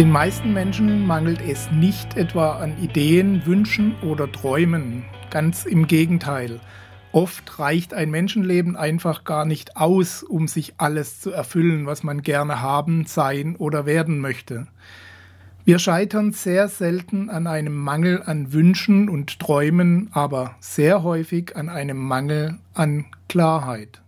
Den meisten Menschen mangelt es nicht etwa an Ideen, Wünschen oder Träumen. Ganz im Gegenteil. Oft reicht ein Menschenleben einfach gar nicht aus, um sich alles zu erfüllen, was man gerne haben, sein oder werden möchte. Wir scheitern sehr selten an einem Mangel an Wünschen und Träumen, aber sehr häufig an einem Mangel an Klarheit.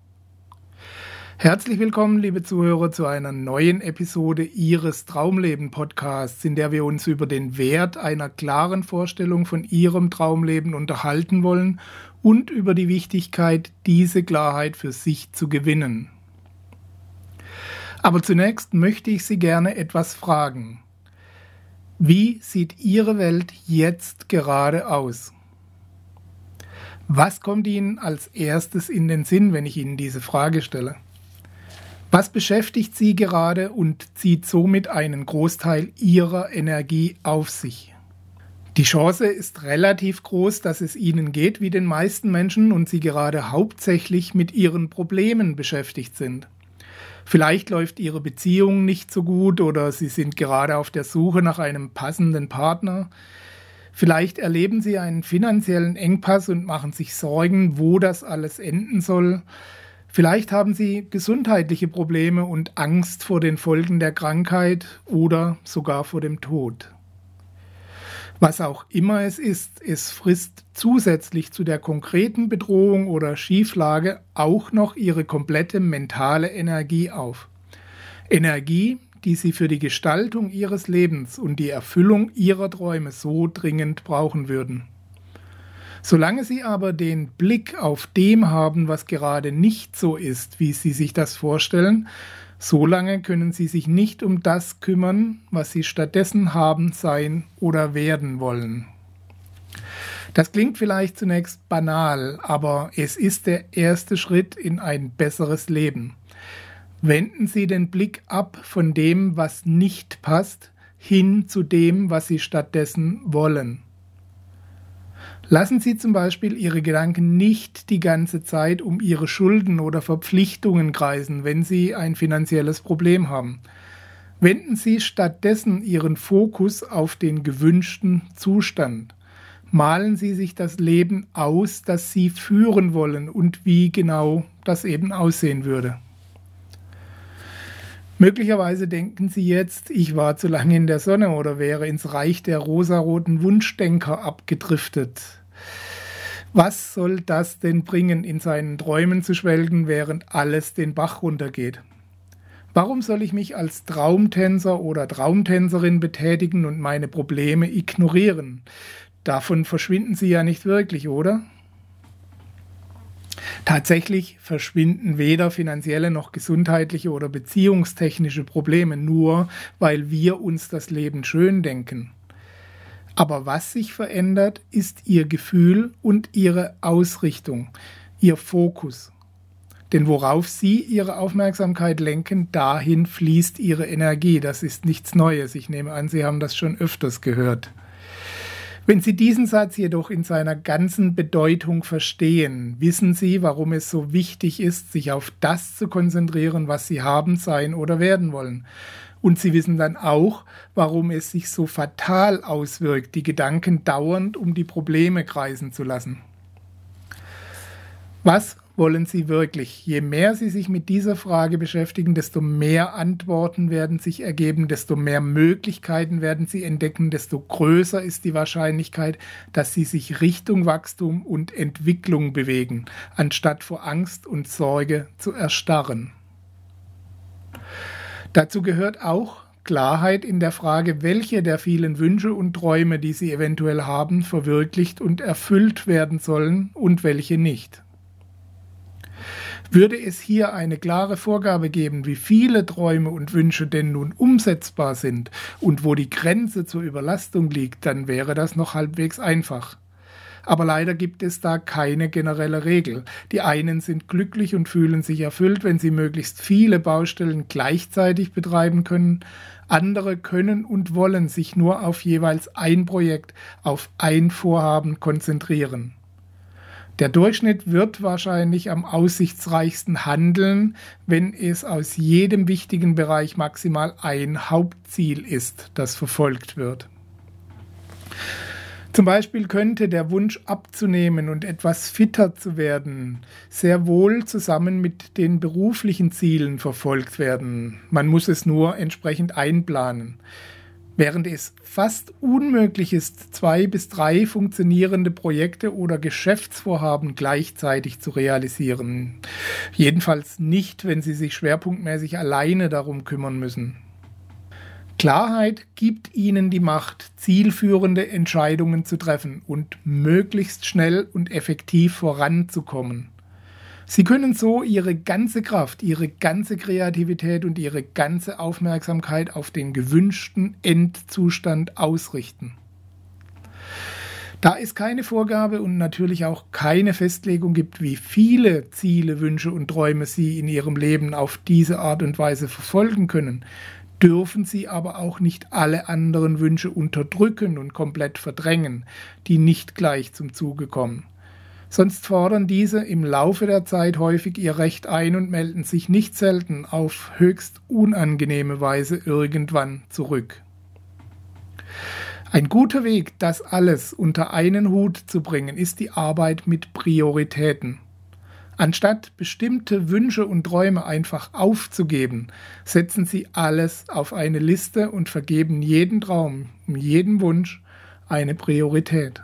Herzlich willkommen, liebe Zuhörer, zu einer neuen Episode Ihres Traumleben-Podcasts, in der wir uns über den Wert einer klaren Vorstellung von Ihrem Traumleben unterhalten wollen und über die Wichtigkeit, diese Klarheit für sich zu gewinnen. Aber zunächst möchte ich Sie gerne etwas fragen. Wie sieht Ihre Welt jetzt gerade aus? Was kommt Ihnen als erstes in den Sinn, wenn ich Ihnen diese Frage stelle? Was beschäftigt Sie gerade und zieht somit einen Großteil Ihrer Energie auf sich? Die Chance ist relativ groß, dass es Ihnen geht wie den meisten Menschen und Sie gerade hauptsächlich mit Ihren Problemen beschäftigt sind. Vielleicht läuft Ihre Beziehung nicht so gut oder Sie sind gerade auf der Suche nach einem passenden Partner. Vielleicht erleben Sie einen finanziellen Engpass und machen sich Sorgen, wo das alles enden soll. Vielleicht haben Sie gesundheitliche Probleme und Angst vor den Folgen der Krankheit oder sogar vor dem Tod. Was auch immer es ist, es frisst zusätzlich zu der konkreten Bedrohung oder Schieflage auch noch Ihre komplette mentale Energie auf. Energie, die Sie für die Gestaltung Ihres Lebens und die Erfüllung Ihrer Träume so dringend brauchen würden. Solange Sie aber den Blick auf dem haben, was gerade nicht so ist, wie Sie sich das vorstellen, solange können Sie sich nicht um das kümmern, was Sie stattdessen haben, sein oder werden wollen. Das klingt vielleicht zunächst banal, aber es ist der erste Schritt in ein besseres Leben. Wenden Sie den Blick ab von dem, was nicht passt, hin zu dem, was Sie stattdessen wollen. Lassen Sie zum Beispiel Ihre Gedanken nicht die ganze Zeit um Ihre Schulden oder Verpflichtungen kreisen, wenn Sie ein finanzielles Problem haben. Wenden Sie stattdessen Ihren Fokus auf den gewünschten Zustand. Malen Sie sich das Leben aus, das Sie führen wollen und wie genau das eben aussehen würde. Möglicherweise denken Sie jetzt, ich war zu lange in der Sonne oder wäre ins Reich der rosaroten Wunschdenker abgedriftet. Was soll das denn bringen, in seinen Träumen zu schwelgen, während alles den Bach runtergeht? Warum soll ich mich als Traumtänzer oder Traumtänzerin betätigen und meine Probleme ignorieren? Davon verschwinden sie ja nicht wirklich, oder? Tatsächlich verschwinden weder finanzielle noch gesundheitliche oder beziehungstechnische Probleme nur, weil wir uns das Leben schön denken. Aber was sich verändert, ist ihr Gefühl und ihre Ausrichtung, ihr Fokus. Denn worauf Sie Ihre Aufmerksamkeit lenken, dahin fließt Ihre Energie. Das ist nichts Neues. Ich nehme an, Sie haben das schon öfters gehört. Wenn Sie diesen Satz jedoch in seiner ganzen Bedeutung verstehen, wissen Sie, warum es so wichtig ist, sich auf das zu konzentrieren, was Sie haben, sein oder werden wollen. Und sie wissen dann auch, warum es sich so fatal auswirkt, die Gedanken dauernd um die Probleme kreisen zu lassen. Was wollen Sie wirklich? Je mehr Sie sich mit dieser Frage beschäftigen, desto mehr Antworten werden sich ergeben, desto mehr Möglichkeiten werden Sie entdecken, desto größer ist die Wahrscheinlichkeit, dass Sie sich Richtung Wachstum und Entwicklung bewegen, anstatt vor Angst und Sorge zu erstarren. Dazu gehört auch Klarheit in der Frage, welche der vielen Wünsche und Träume, die Sie eventuell haben, verwirklicht und erfüllt werden sollen und welche nicht. Würde es hier eine klare Vorgabe geben, wie viele Träume und Wünsche denn nun umsetzbar sind und wo die Grenze zur Überlastung liegt, dann wäre das noch halbwegs einfach. Aber leider gibt es da keine generelle Regel. Die einen sind glücklich und fühlen sich erfüllt, wenn sie möglichst viele Baustellen gleichzeitig betreiben können. Andere können und wollen sich nur auf jeweils ein Projekt, auf ein Vorhaben konzentrieren. Der Durchschnitt wird wahrscheinlich am aussichtsreichsten handeln, wenn es aus jedem wichtigen Bereich maximal ein Hauptziel ist, das verfolgt wird. Zum Beispiel könnte der Wunsch abzunehmen und etwas fitter zu werden sehr wohl zusammen mit den beruflichen Zielen verfolgt werden. Man muss es nur entsprechend einplanen. Während es fast unmöglich ist, zwei bis drei funktionierende Projekte oder Geschäftsvorhaben gleichzeitig zu realisieren. Jedenfalls nicht, wenn Sie sich schwerpunktmäßig alleine darum kümmern müssen. Klarheit gibt ihnen die Macht, zielführende Entscheidungen zu treffen und möglichst schnell und effektiv voranzukommen. Sie können so ihre ganze Kraft, ihre ganze Kreativität und ihre ganze Aufmerksamkeit auf den gewünschten Endzustand ausrichten. Da es keine Vorgabe und natürlich auch keine Festlegung gibt, wie viele Ziele, Wünsche und Träume Sie in Ihrem Leben auf diese Art und Weise verfolgen können, dürfen sie aber auch nicht alle anderen Wünsche unterdrücken und komplett verdrängen, die nicht gleich zum Zuge kommen. Sonst fordern diese im Laufe der Zeit häufig ihr Recht ein und melden sich nicht selten auf höchst unangenehme Weise irgendwann zurück. Ein guter Weg, das alles unter einen Hut zu bringen, ist die Arbeit mit Prioritäten. Anstatt bestimmte Wünsche und Träume einfach aufzugeben, setzen sie alles auf eine Liste und vergeben jeden Traum, jeden Wunsch eine Priorität.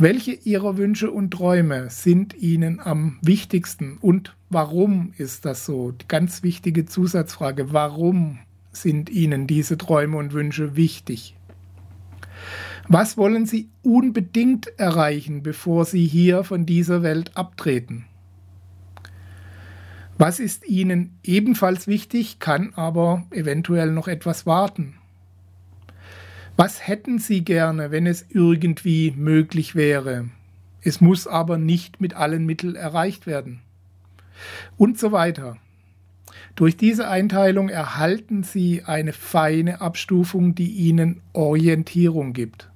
Welche Ihrer Wünsche und Träume sind Ihnen am wichtigsten und warum ist das so? Die ganz wichtige Zusatzfrage, warum sind Ihnen diese Träume und Wünsche wichtig? Was wollen Sie unbedingt erreichen, bevor Sie hier von dieser Welt abtreten? Was ist Ihnen ebenfalls wichtig, kann aber eventuell noch etwas warten? Was hätten Sie gerne, wenn es irgendwie möglich wäre? Es muss aber nicht mit allen Mitteln erreicht werden. Und so weiter. Durch diese Einteilung erhalten Sie eine feine Abstufung, die Ihnen Orientierung gibt.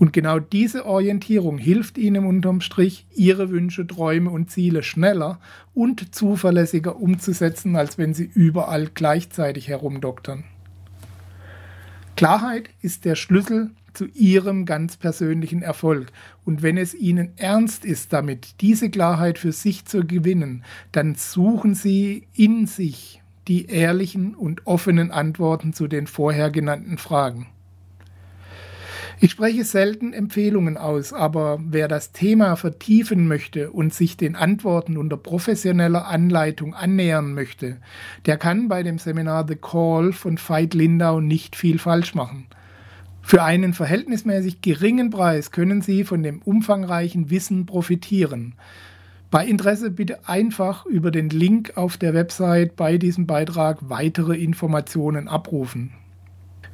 Und genau diese Orientierung hilft Ihnen unterm Strich, Ihre Wünsche, Träume und Ziele schneller und zuverlässiger umzusetzen, als wenn Sie überall gleichzeitig herumdoktern. Klarheit ist der Schlüssel zu Ihrem ganz persönlichen Erfolg. Und wenn es Ihnen ernst ist damit, diese Klarheit für sich zu gewinnen, dann suchen Sie in sich die ehrlichen und offenen Antworten zu den vorher genannten Fragen. Ich spreche selten Empfehlungen aus, aber wer das Thema vertiefen möchte und sich den Antworten unter professioneller Anleitung annähern möchte, der kann bei dem Seminar The Call von Veit Lindau nicht viel falsch machen. Für einen verhältnismäßig geringen Preis können Sie von dem umfangreichen Wissen profitieren. Bei Interesse bitte einfach über den Link auf der Website bei diesem Beitrag weitere Informationen abrufen.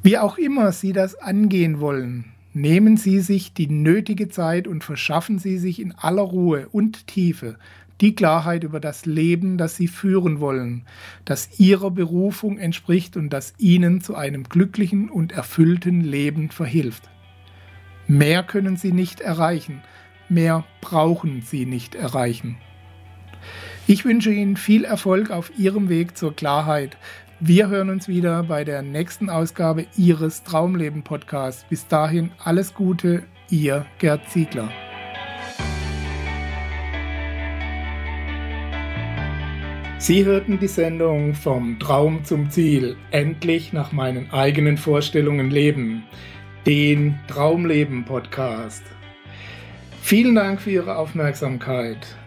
Wie auch immer Sie das angehen wollen, nehmen Sie sich die nötige Zeit und verschaffen Sie sich in aller Ruhe und Tiefe die Klarheit über das Leben, das Sie führen wollen, das Ihrer Berufung entspricht und das Ihnen zu einem glücklichen und erfüllten Leben verhilft. Mehr können Sie nicht erreichen, mehr brauchen Sie nicht erreichen. Ich wünsche Ihnen viel Erfolg auf Ihrem Weg zur Klarheit, wir hören uns wieder bei der nächsten Ausgabe Ihres Traumleben Podcasts. Bis dahin alles Gute, Ihr Gerd Ziegler. Sie hörten die Sendung Vom Traum zum Ziel, endlich nach meinen eigenen Vorstellungen leben, den Traumleben Podcast. Vielen Dank für Ihre Aufmerksamkeit.